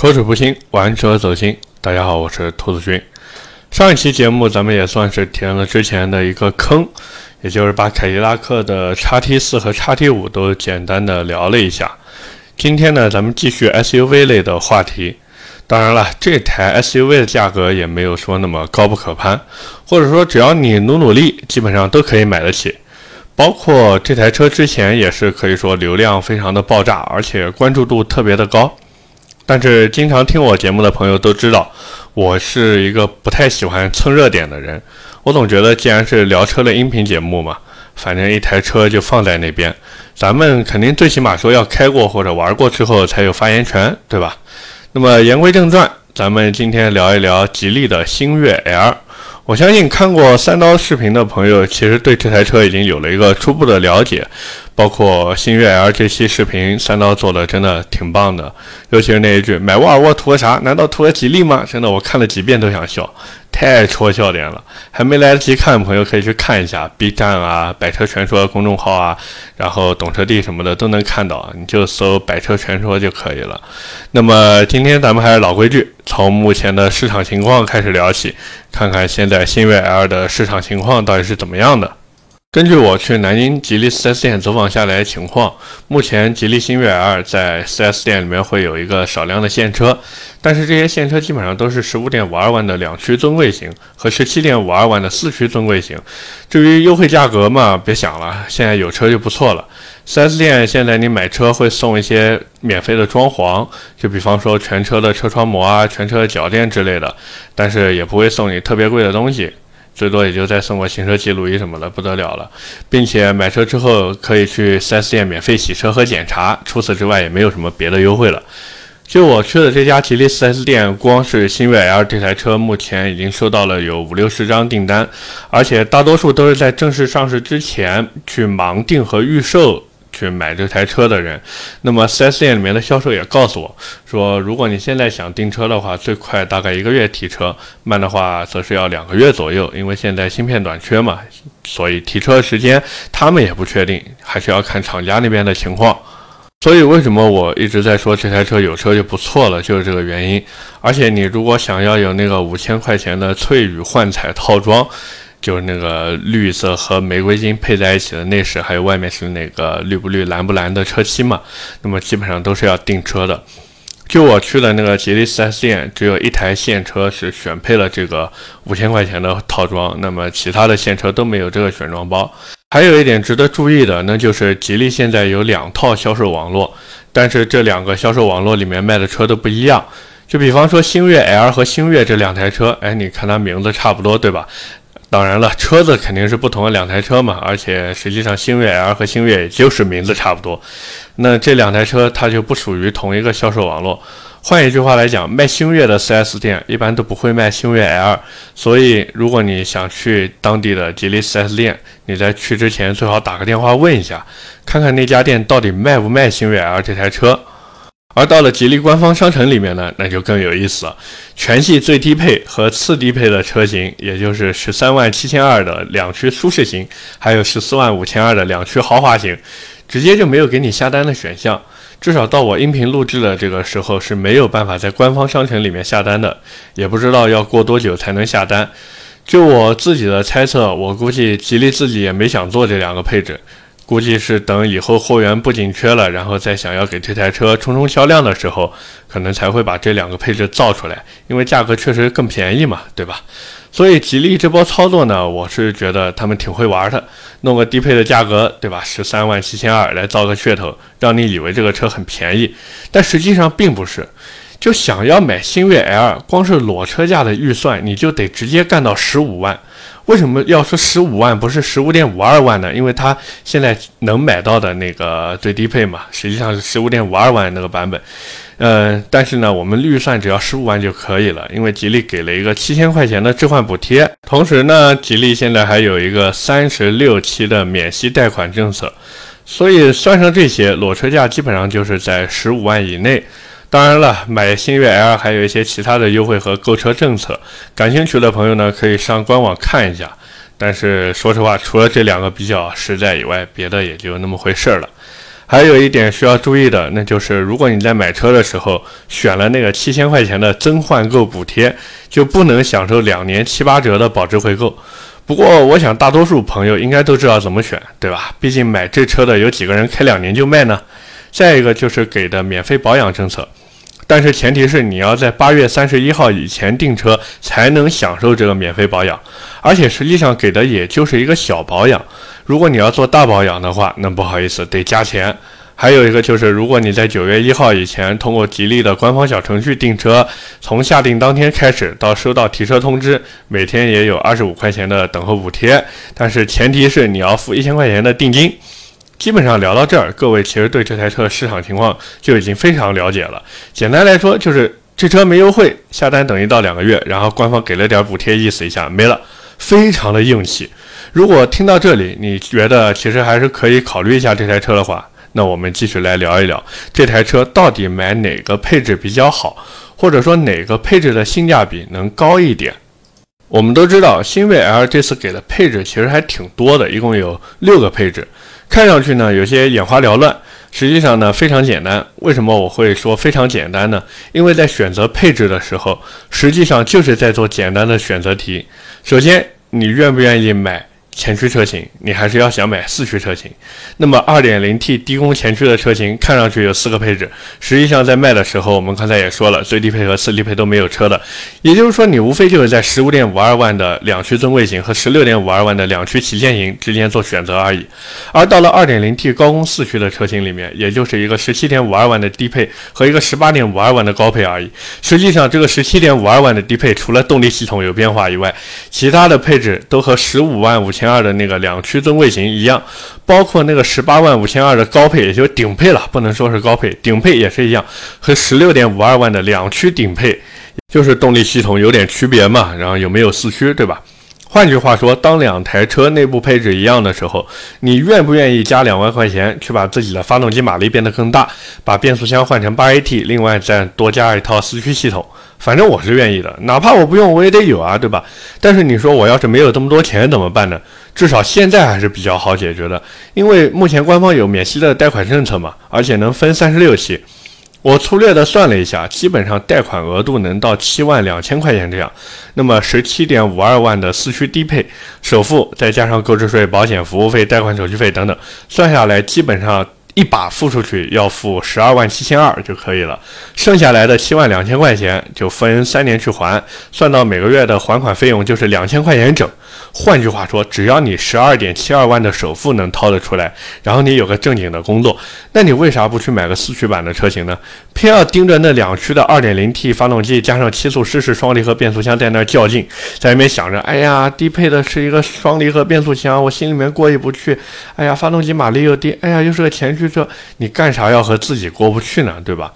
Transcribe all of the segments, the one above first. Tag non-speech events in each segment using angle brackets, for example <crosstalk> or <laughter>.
口齿不清，玩车走心。大家好，我是兔子君。上一期节目咱们也算是填了之前的一个坑，也就是把凯迪拉克的叉 T 四和叉 T 五都简单的聊了一下。今天呢，咱们继续 SUV 类的话题。当然了，这台 SUV 的价格也没有说那么高不可攀，或者说只要你努努力，基本上都可以买得起。包括这台车之前也是可以说流量非常的爆炸，而且关注度特别的高。但是经常听我节目的朋友都知道，我是一个不太喜欢蹭热点的人。我总觉得，既然是聊车的音频节目嘛，反正一台车就放在那边，咱们肯定最起码说要开过或者玩过之后才有发言权，对吧？那么言归正传，咱们今天聊一聊吉利的星越 L。我相信看过三刀视频的朋友，其实对这台车已经有了一个初步的了解。包括星越 L 这期视频，三刀做的真的挺棒的，尤其是那一句“买沃尔沃图个啥？难道图个吉利吗？”真的，我看了几遍都想笑，太戳笑点了。还没来得及看的朋友可以去看一下 B 站啊、百车全说公众号啊，然后懂车帝什么的都能看到，你就搜“百车全说”就可以了。那么今天咱们还是老规矩，从目前的市场情况开始聊起，看看现在星越 L 的市场情况到底是怎么样的。根据我去南京吉利 4S 店走访下来的情况，目前吉利星越 L 在 4S 店里面会有一个少量的现车，但是这些现车基本上都是15.52万的两驱尊贵型和17.52万的四驱尊贵型。至于优惠价格嘛，别想了，现在有车就不错了。4S 店现在你买车会送一些免费的装潢，就比方说全车的车窗膜啊、全车脚垫之类的，但是也不会送你特别贵的东西。最多也就再送个行车记录仪什么的，不得了了，并且买车之后可以去 4S 店免费洗车和检查，除此之外也没有什么别的优惠了。就我去的这家吉利 4S 店，光是星越 L 这台车，目前已经收到了有五六十张订单，而且大多数都是在正式上市之前去盲定和预售。去买这台车的人，那么 4S 店里面的销售也告诉我说，如果你现在想订车的话，最快大概一个月提车，慢的话则是要两个月左右，因为现在芯片短缺嘛，所以提车时间他们也不确定，还是要看厂家那边的情况。所以为什么我一直在说这台车有车就不错了，就是这个原因。而且你如果想要有那个五千块钱的翠羽幻彩套装。就是那个绿色和玫瑰金配在一起的内饰，还有外面是那个绿不绿、蓝不蓝的车漆嘛。那么基本上都是要订车的。就我去的那个吉利 4S 店，只有一台现车是选配了这个五千块钱的套装，那么其他的现车都没有这个选装包。还有一点值得注意的，那就是吉利现在有两套销售网络，但是这两个销售网络里面卖的车都不一样。就比方说星越 L 和星越这两台车，哎，你看它名字差不多，对吧？当然了，车子肯定是不同的两台车嘛，而且实际上星越 L 和星越也就是名字差不多，那这两台车它就不属于同一个销售网络。换一句话来讲，卖星越的 4S 店一般都不会卖星越 L，所以如果你想去当地的吉利 4S 店，你在去之前最好打个电话问一下，看看那家店到底卖不卖星越 L 这台车。而到了吉利官方商城里面呢，那就更有意思了。全系最低配和次低配的车型，也就是十三万七千二的两驱舒适型，还有十四万五千二的两驱豪华型，直接就没有给你下单的选项。至少到我音频录制的这个时候是没有办法在官方商城里面下单的，也不知道要过多久才能下单。就我自己的猜测，我估计吉利自己也没想做这两个配置。估计是等以后货源不紧缺了，然后再想要给这台车冲冲销量的时候，可能才会把这两个配置造出来，因为价格确实更便宜嘛，对吧？所以吉利这波操作呢，我是觉得他们挺会玩的，弄个低配的价格，对吧？十三万七千二来造个噱头，让你以为这个车很便宜，但实际上并不是。就想要买星越 L，光是裸车价的预算，你就得直接干到十五万。为什么要说十五万，不是十五点五二万呢？因为它现在能买到的那个最低配嘛，实际上是十五点五二万那个版本。嗯，但是呢，我们预算只要十五万就可以了，因为吉利给了一个七千块钱的置换补贴，同时呢，吉利现在还有一个三十六期的免息贷款政策，所以算上这些，裸车价基本上就是在十五万以内。当然了，买星越 L 还有一些其他的优惠和购车政策，感兴趣的朋友呢可以上官网看一下。但是说实话，除了这两个比较实在以外，别的也就那么回事儿了。还有一点需要注意的，那就是如果你在买车的时候选了那个七千块钱的增换购补贴，就不能享受两年七八折的保值回购。不过，我想大多数朋友应该都知道怎么选，对吧？毕竟买这车的有几个人开两年就卖呢？再一个就是给的免费保养政策，但是前提是你要在八月三十一号以前订车才能享受这个免费保养，而且实际上给的也就是一个小保养。如果你要做大保养的话，那不好意思，得加钱。还有一个就是，如果你在九月一号以前通过吉利的官方小程序订车，从下订当天开始到收到提车通知，每天也有二十五块钱的等候补贴。但是前提是你要付一千块钱的定金。基本上聊到这儿，各位其实对这台车的市场情况就已经非常了解了。简单来说，就是这车没优惠，下单等一到两个月，然后官方给了点补贴，意思一下没了，非常的硬气。如果听到这里，你觉得其实还是可以考虑一下这台车的话，那我们继续来聊一聊这台车到底买哪个配置比较好，或者说哪个配置的性价比能高一点。我们都知道，新锐 L 这次给的配置其实还挺多的，一共有六个配置，看上去呢有些眼花缭乱，实际上呢非常简单。为什么我会说非常简单呢？因为在选择配置的时候，实际上就是在做简单的选择题。首先，你愿不愿意买？前驱车型，你还是要想买四驱车型。那么 2.0T 低功前驱的车型看上去有四个配置，实际上在卖的时候，我们刚才也说了，最低配和次低配都没有车的。也就是说，你无非就是在15.52万的两驱尊贵型和16.52万的两驱旗舰型之间做选择而已。而到了 2.0T 高功四驱的车型里面，也就是一个17.52万的低配和一个18.52万的高配而已。实际上，这个17.52万的低配除了动力系统有变化以外，其他的配置都和15万五千。二的那个两驱尊贵型一样，包括那个十八万五千二的高配，也就顶配了，不能说是高配，顶配也是一样，和十六点五二万的两驱顶配，就是动力系统有点区别嘛，然后有没有四驱，对吧？换句话说，当两台车内部配置一样的时候，你愿不愿意加两万块钱去把自己的发动机马力变得更大，把变速箱换成八 AT，另外再多加一套四驱系统？反正我是愿意的，哪怕我不用，我也得有啊，对吧？但是你说我要是没有这么多钱怎么办呢？至少现在还是比较好解决的，因为目前官方有免息的贷款政策嘛，而且能分三十六期。我粗略的算了一下，基本上贷款额度能到七万两千块钱这样。那么十七点五二万的四驱低配，首付再加上购置税、保险、服务费、贷款手续费等等，算下来基本上。一把付出去要付十二万七千二就可以了，剩下来的七万两千块钱就分三年去还，算到每个月的还款费用就是两千块钱整。换句话说，只要你十二点七二万的首付能掏得出来，然后你有个正经的工作，那你为啥不去买个四驱版的车型呢？偏要盯着那两驱的二点零 T 发动机加上七速湿式双离合变速箱在那较劲，在里面想着，哎呀，低配的是一个双离合变速箱，我心里面过意不去。哎呀，发动机马力又低，哎呀，又是个前驱车，你干啥要和自己过不去呢？对吧？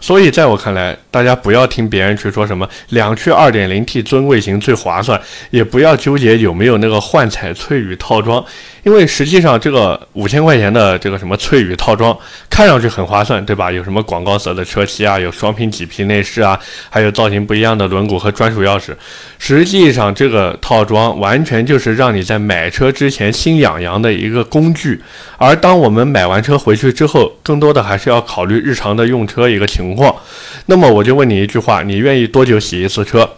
所以，在我看来，大家不要听别人去说什么两驱 2.0T 尊贵型最划算，也不要纠结有没有那个幻彩翠羽套装。因为实际上这个五千块钱的这个什么翠羽套装看上去很划算，对吧？有什么广告色的车漆啊，有双拼麂皮内饰啊，还有造型不一样的轮毂和专属钥匙。实际上这个套装完全就是让你在买车之前心痒痒的一个工具。而当我们买完车回去之后，更多的还是要考虑日常的用车一个情况。那么我就问你一句话：你愿意多久洗一次车？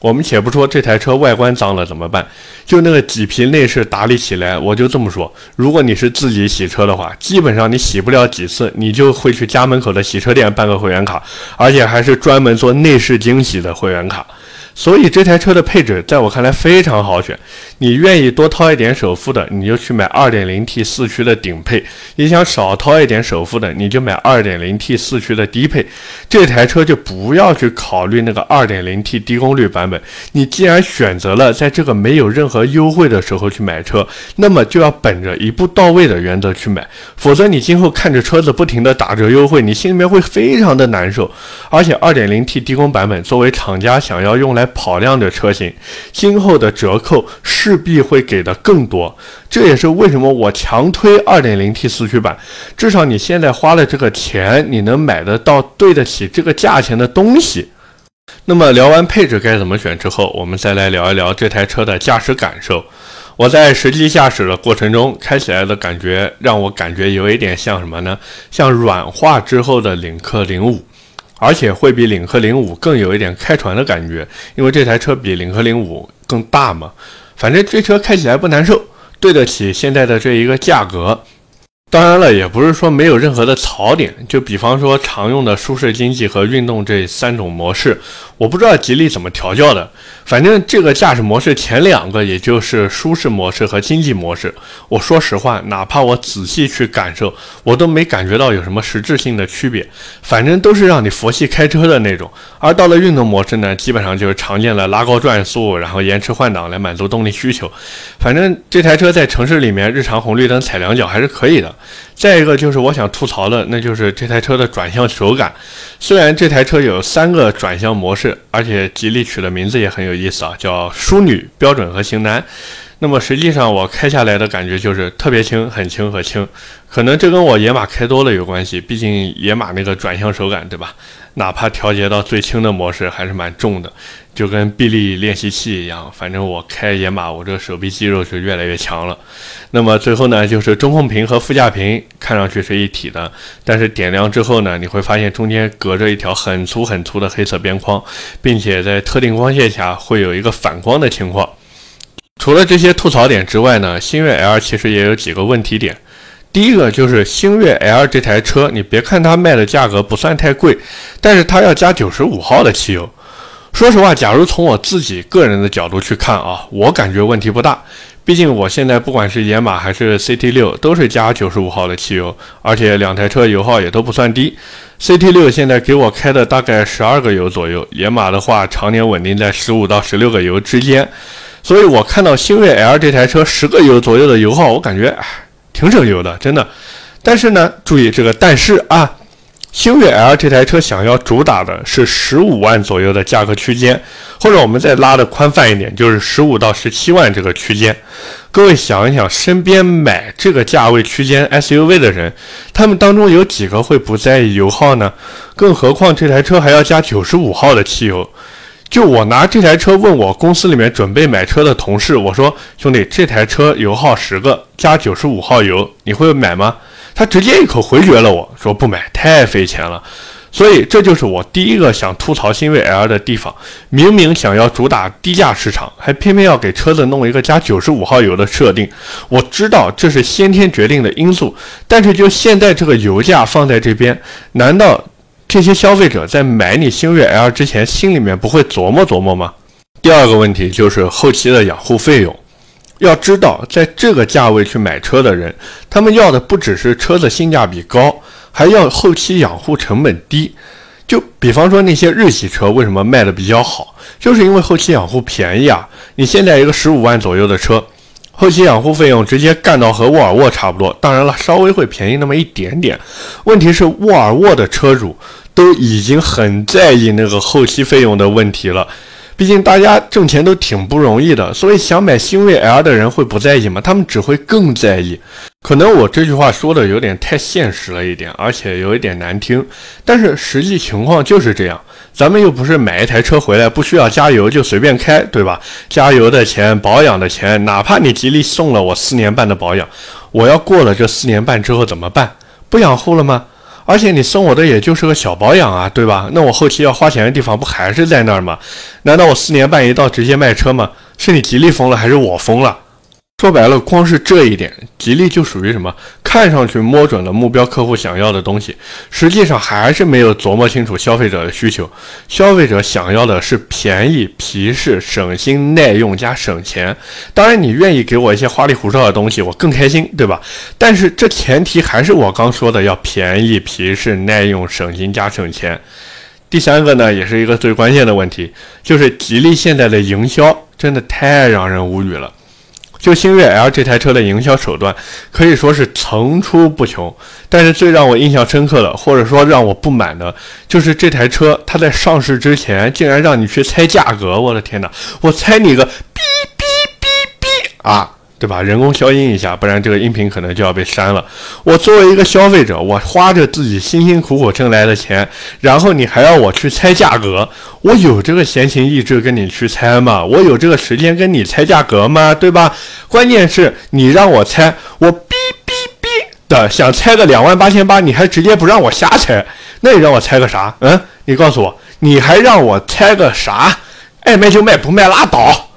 我们且不说这台车外观脏了怎么办，就那个麂皮内饰打理起来，我就这么说：如果你是自己洗车的话，基本上你洗不了几次，你就会去家门口的洗车店办个会员卡，而且还是专门做内饰惊喜的会员卡。所以这台车的配置在我看来非常好选。你愿意多掏一点首付的，你就去买 2.0T 四驱的顶配；你想少掏一点首付的，你就买 2.0T 四驱的低配。这台车就不要去考虑那个 2.0T 低功率版本。你既然选择了在这个没有任何优惠的时候去买车，那么就要本着一步到位的原则去买，否则你今后看着车子不停的打折优惠，你心里面会非常的难受。而且 2.0T 低功版本作为厂家想要用来跑量的车型，今后的折扣。势必会给的更多，这也是为什么我强推 2.0T 四驱版。至少你现在花了这个钱，你能买得到对得起这个价钱的东西。那么聊完配置该怎么选之后，我们再来聊一聊这台车的驾驶感受。我在实际驾驶的过程中，开起来的感觉让我感觉有一点像什么呢？像软化之后的领克零五，而且会比领克零五更有一点开船的感觉，因为这台车比领克零五更大嘛。反正这车开起来不难受，对得起现在的这一个价格。当然了，也不是说没有任何的槽点，就比方说常用的舒适、经济和运动这三种模式，我不知道吉利怎么调教的。反正这个驾驶模式前两个，也就是舒适模式和经济模式，我说实话，哪怕我仔细去感受，我都没感觉到有什么实质性的区别。反正都是让你佛系开车的那种。而到了运动模式呢，基本上就是常见的拉高转速，然后延迟换挡来满足动力需求。反正这台车在城市里面，日常红绿灯踩两脚还是可以的。再一个就是我想吐槽的，那就是这台车的转向手感。虽然这台车有三个转向模式，而且吉利取的名字也很有意思啊，叫淑女、标准和型男。那么实际上我开下来的感觉就是特别轻，很轻和轻。可能这跟我野马开多了有关系，毕竟野马那个转向手感，对吧？哪怕调节到最轻的模式，还是蛮重的，就跟臂力练习器一样。反正我开野马，我这个手臂肌肉是越来越强了。那么最后呢，就是中控屏和副驾屏看上去是一体的，但是点亮之后呢，你会发现中间隔着一条很粗很粗的黑色边框，并且在特定光线下会有一个反光的情况。除了这些吐槽点之外呢，星越 L 其实也有几个问题点。第一个就是星越 L 这台车，你别看它卖的价格不算太贵，但是它要加九十五号的汽油。说实话，假如从我自己个人的角度去看啊，我感觉问题不大。毕竟我现在不管是野马还是 CT 六，都是加九十五号的汽油，而且两台车油耗也都不算低。CT 六现在给我开的大概十二个油左右，野马的话常年稳定在十五到十六个油之间。所以我看到星越 L 这台车十个油左右的油耗，我感觉挺省油的，真的。但是呢，注意这个但是啊。星越 L 这台车想要主打的是十五万左右的价格区间，或者我们再拉的宽泛一点，就是十五到十七万这个区间。各位想一想，身边买这个价位区间 SUV 的人，他们当中有几个会不在意油耗呢？更何况这台车还要加九十五号的汽油。就我拿这台车问我公司里面准备买车的同事，我说兄弟，这台车油耗十个加九十五号油，你会买吗？他直接一口回绝了，我说不买，太费钱了。所以这就是我第一个想吐槽新锐 L 的地方。明明想要主打低价市场，还偏偏要给车子弄一个加九十五号油的设定。我知道这是先天决定的因素，但是就现在这个油价放在这边，难道这些消费者在买你星越 L 之前，心里面不会琢磨琢磨吗？第二个问题就是后期的养护费用。要知道，在这个价位去买车的人，他们要的不只是车子性价比高，还要后期养护成本低。就比方说那些日系车为什么卖的比较好，就是因为后期养护便宜啊。你现在一个十五万左右的车，后期养护费用直接干到和沃尔沃差不多，当然了，稍微会便宜那么一点点。问题是沃尔沃的车主都已经很在意那个后期费用的问题了。毕竟大家挣钱都挺不容易的，所以想买星越 L 的人会不在意吗？他们只会更在意。可能我这句话说的有点太现实了一点，而且有一点难听，但是实际情况就是这样。咱们又不是买一台车回来不需要加油就随便开，对吧？加油的钱、保养的钱，哪怕你吉利送了我四年半的保养，我要过了这四年半之后怎么办？不养护了吗？而且你送我的也就是个小保养啊，对吧？那我后期要花钱的地方不还是在那儿吗？难道我四年半一到直接卖车吗？是你吉利疯了还是我疯了？说白了，光是这一点，吉利就属于什么？看上去摸准了目标客户想要的东西，实际上还是没有琢磨清楚消费者的需求。消费者想要的是便宜、皮实、省心、耐用加省钱。当然，你愿意给我一些花里胡哨的东西，我更开心，对吧？但是这前提还是我刚说的，要便宜、皮实、耐用、省心加省钱。第三个呢，也是一个最关键的问题，就是吉利现在的营销真的太让人无语了。就星越 L 这台车的营销手段可以说是层出不穷，但是最让我印象深刻的，或者说让我不满的，就是这台车它在上市之前竟然让你去猜价格！我的天哪，我猜你个哔哔哔哔啊！对吧？人工消音一下，不然这个音频可能就要被删了。我作为一个消费者，我花着自己辛辛苦苦挣来的钱，然后你还要我去猜价格，我有这个闲情逸致跟你去猜吗？我有这个时间跟你猜价格吗？对吧？关键是你让我猜，我哔哔哔的想猜个两万八千八，你还直接不让我瞎猜，那你让我猜个啥？嗯，你告诉我，你还让我猜个啥？爱卖就卖，不卖拉倒。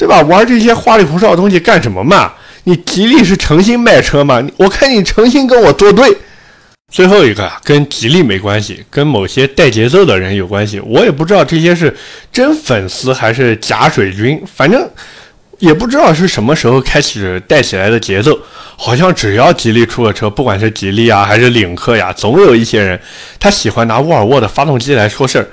对吧？玩这些花里胡哨的东西干什么嘛？你吉利是诚心卖车吗？我看你诚心跟我作对。最后一个，跟吉利没关系，跟某些带节奏的人有关系。我也不知道这些是真粉丝还是假水军，反正也不知道是什么时候开始带起来的节奏。好像只要吉利出了车，不管是吉利啊还是领克呀，总有一些人他喜欢拿沃尔沃的发动机来说事儿。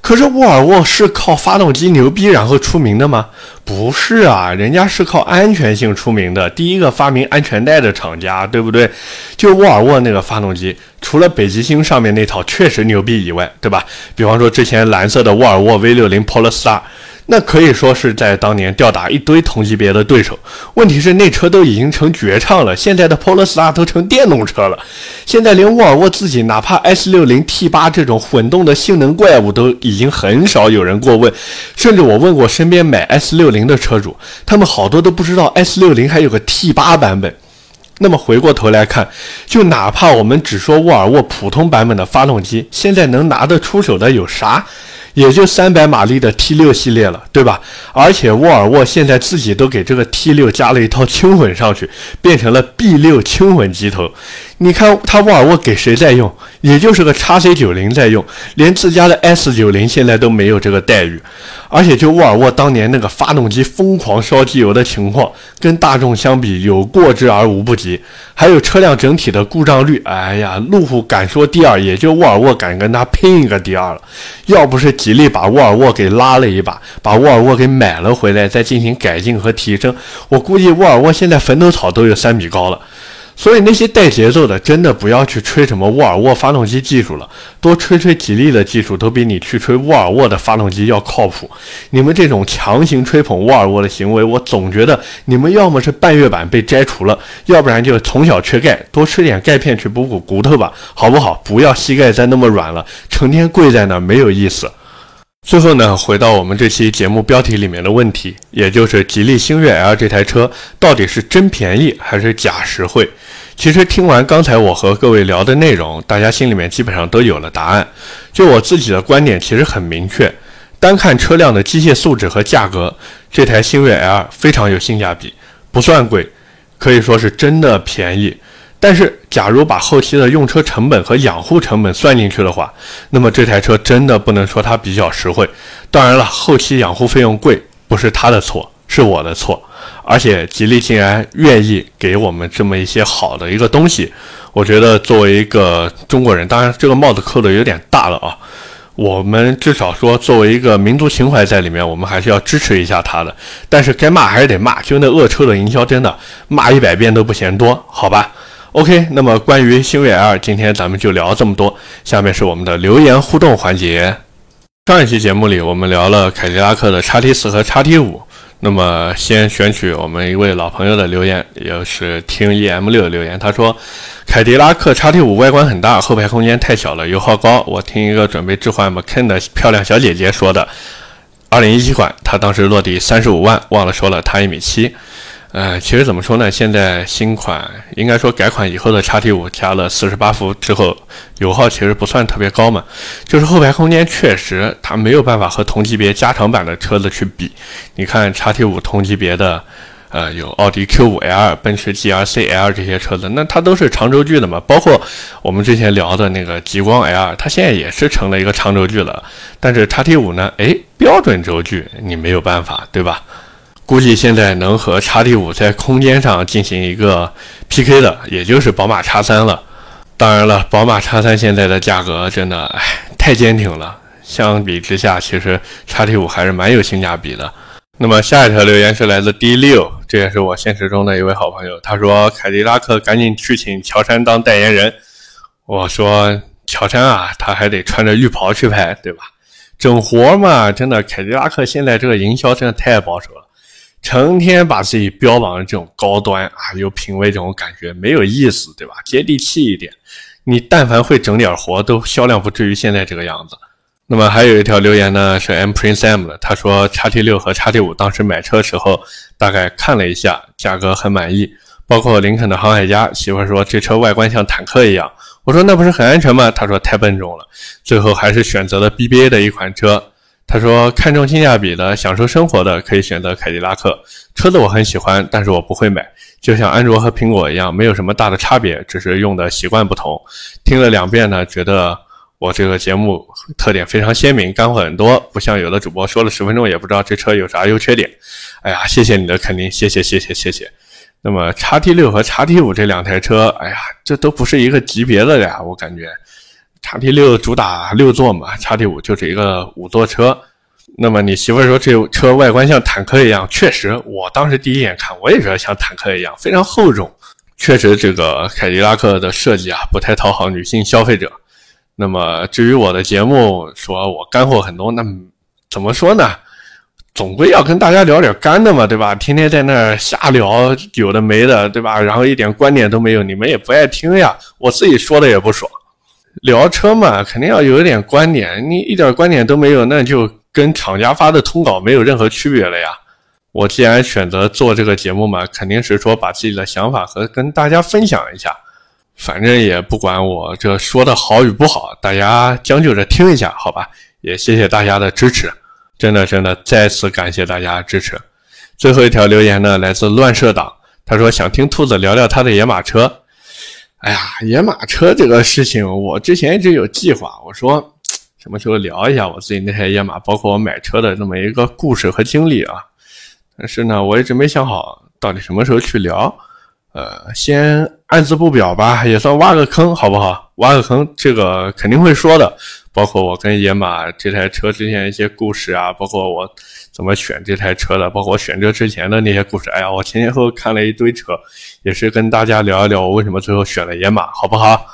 可是沃尔沃是靠发动机牛逼然后出名的吗？不是啊，人家是靠安全性出名的，第一个发明安全带的厂家，对不对？就沃尔沃那个发动机，除了北极星上面那套确实牛逼以外，对吧？比方说之前蓝色的沃尔沃 V60 Polestar。那可以说是在当年吊打一堆同级别的对手。问题是那车都已经成绝唱了，现在的 Polestar 都成电动车了。现在连沃尔沃自己，哪怕 S60 T8 这种混动的性能怪物，都已经很少有人过问。甚至我问过身边买 S60 的车主，他们好多都不知道 S60 还有个 T8 版本。那么回过头来看，就哪怕我们只说沃尔沃普通版本的发动机，现在能拿得出手的有啥？也就三百马力的 T 六系列了，对吧？而且沃尔沃现在自己都给这个 T 六加了一套轻混上去，变成了 B 六轻混机头。你看，它沃尔沃给谁在用？也就是个叉 C 九零在用，连自家的 S 九零现在都没有这个待遇。而且，就沃尔沃当年那个发动机疯狂烧机油的情况，跟大众相比有过之而无不及。还有车辆整体的故障率，哎呀，路虎敢说第二，也就沃尔沃敢跟它拼一个第二了。要不是吉利把沃尔沃给拉了一把，把沃尔沃给买了回来，再进行改进和提升，我估计沃尔沃现在坟头草都有三米高了。所以那些带节奏的，真的不要去吹什么沃尔沃发动机技术了，多吹吹吉利的技术，都比你去吹沃尔沃的发动机要靠谱。你们这种强行吹捧沃尔沃的行为，我总觉得你们要么是半月板被摘除了，要不然就从小缺钙，多吃点钙片去补补骨头吧，好不好？不要膝盖再那么软了，成天跪在那儿没有意思。最后呢，回到我们这期节目标题里面的问题，也就是吉利星越 L 这台车到底是真便宜还是假实惠？其实听完刚才我和各位聊的内容，大家心里面基本上都有了答案。就我自己的观点，其实很明确。单看车辆的机械素质和价格，这台星越 L 非常有性价比，不算贵，可以说是真的便宜。但是，假如把后期的用车成本和养护成本算进去的话，那么这台车真的不能说它比较实惠。当然了，后期养护费用贵不是他的错，是我的错。而且吉利竟然愿意给我们这么一些好的一个东西，我觉得作为一个中国人，当然这个帽子扣的有点大了啊。我们至少说作为一个民族情怀在里面，我们还是要支持一下他的。但是该骂还是得骂，就那恶臭的营销，真的骂一百遍都不嫌多，好吧？OK，那么关于星越 L，今天咱们就聊这么多。下面是我们的留言互动环节。上一期节目里，我们聊了凯迪拉克的叉 T 四和叉 T 五。那么，先选取我们一位老朋友的留言，也是听 EM 六的留言。他说：“凯迪拉克 XT5 外观很大，后排空间太小了，油耗高。我听一个准备置换 Macan 的漂亮小姐姐说的，二零一七款，她当时落地三十五万，忘了说了，她一米七。”呃，其实怎么说呢？现在新款应该说改款以后的叉 T 五加了四十八伏之后，油耗其实不算特别高嘛。就是后排空间确实它没有办法和同级别加长版的车子去比。你看叉 T 五同级别的，呃，有奥迪 Q 五 L、奔驰 GLC L 这些车子，那它都是长轴距的嘛。包括我们之前聊的那个极光 L，它现在也是成了一个长轴距了。但是叉 T 五呢？哎，标准轴距你没有办法，对吧？估计现在能和叉 T 五在空间上进行一个 PK 的，也就是宝马叉三了。当然了，宝马叉三现在的价格真的唉太坚挺了，相比之下，其实叉 T 五还是蛮有性价比的。那么下一条留言是来自 D 六，这也是我现实中的一位好朋友。他说：“凯迪拉克赶紧去请乔杉当代言人。”我说：“乔杉啊，他还得穿着浴袍去拍，对吧？整活嘛，真的，凯迪拉克现在这个营销真的太保守了。”成天把自己标榜的这种高端啊，有品位这种感觉没有意思，对吧？接地气一点。你但凡会整点活，都销量不至于现在这个样子。那么还有一条留言呢，是 M Prince M 的，他说叉 T 六和叉 T 五当时买车时候大概看了一下，价格很满意，包括林肯的航海家。媳妇说这车外观像坦克一样，我说那不是很安全吗？他说太笨重了，最后还是选择了 BBA 的一款车。他说：“看重性价比的，享受生活的，可以选择凯迪拉克车子。我很喜欢，但是我不会买。就像安卓和苹果一样，没有什么大的差别，只是用的习惯不同。听了两遍呢，觉得我这个节目特点非常鲜明，干货很多，不像有的主播说了十分钟也不知道这车有啥优缺点。哎呀，谢谢你的肯定，谢谢谢谢谢谢。那么叉 T 六和叉 T 五这两台车，哎呀，这都不是一个级别的呀，我感觉。”叉 T 六主打六座嘛，叉 T 五就是一个五座车。那么你媳妇说这车外观像坦克一样，确实，我当时第一眼看我也觉得像坦克一样，非常厚重。确实，这个凯迪拉克的设计啊，不太讨好女性消费者。那么至于我的节目，说我干货很多，那怎么说呢？总归要跟大家聊点干的嘛，对吧？天天在那儿瞎聊有的没的，对吧？然后一点观点都没有，你们也不爱听呀。我自己说的也不爽。聊车嘛，肯定要有一点观点。你一点观点都没有，那就跟厂家发的通稿没有任何区别了呀。我既然选择做这个节目嘛，肯定是说把自己的想法和跟大家分享一下。反正也不管我这说的好与不好，大家将就着听一下，好吧？也谢谢大家的支持，真的真的再次感谢大家支持。最后一条留言呢，来自乱射党，他说想听兔子聊聊他的野马车。哎呀，野马车这个事情，我之前一直有计划。我说 <tsk> 什么时候聊一下我自己那台野马，包括我买车的这么一个故事和经历啊。但是呢，我一直没想好到底什么时候去聊。呃，先按字不表吧，也算挖个坑，好不好？挖个坑，这个肯定会说的。包括我跟野马这台车之前一些故事啊，包括我怎么选这台车的，包括我选车之前的那些故事。哎呀，我前前后后看了一堆车，也是跟大家聊一聊我为什么最后选了野马，好不好？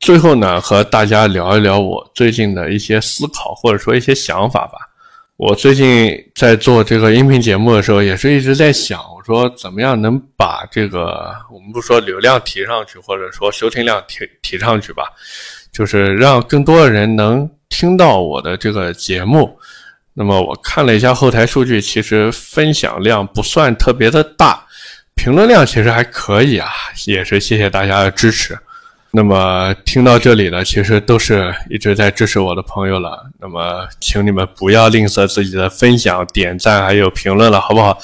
最后呢，和大家聊一聊我最近的一些思考或者说一些想法吧。我最近在做这个音频节目的时候，也是一直在想，我说怎么样能把这个我们不说流量提上去，或者说收听量提提上去吧。就是让更多的人能听到我的这个节目。那么我看了一下后台数据，其实分享量不算特别的大，评论量其实还可以啊，也是谢谢大家的支持。那么听到这里的，其实都是一直在支持我的朋友了。那么请你们不要吝啬自己的分享、点赞还有评论了，好不好？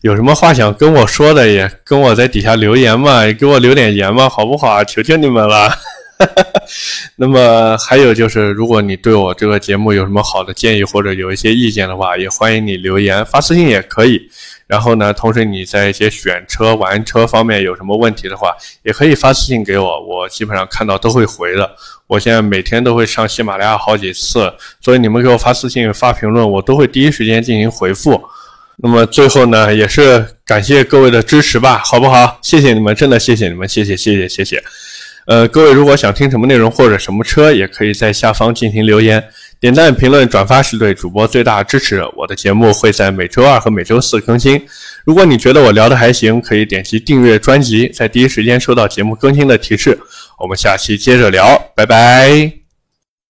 有什么话想跟我说的，也跟我在底下留言嘛，也给我留点言嘛，好不好？求求你们了。<laughs> 那么还有就是，如果你对我这个节目有什么好的建议或者有一些意见的话，也欢迎你留言发私信也可以。然后呢，同时你在一些选车、玩车方面有什么问题的话，也可以发私信给我，我基本上看到都会回的。我现在每天都会上喜马拉雅好几次，所以你们给我发私信、发评论，我都会第一时间进行回复。那么最后呢，也是感谢各位的支持吧，好不好？谢谢你们，真的谢谢你们，谢谢谢谢谢谢。呃，各位如果想听什么内容或者什么车，也可以在下方进行留言、点赞、评论、转发，是对主播最大的支持。我的节目会在每周二和每周四更新。如果你觉得我聊的还行，可以点击订阅专辑，在第一时间收到节目更新的提示。我们下期接着聊，拜拜。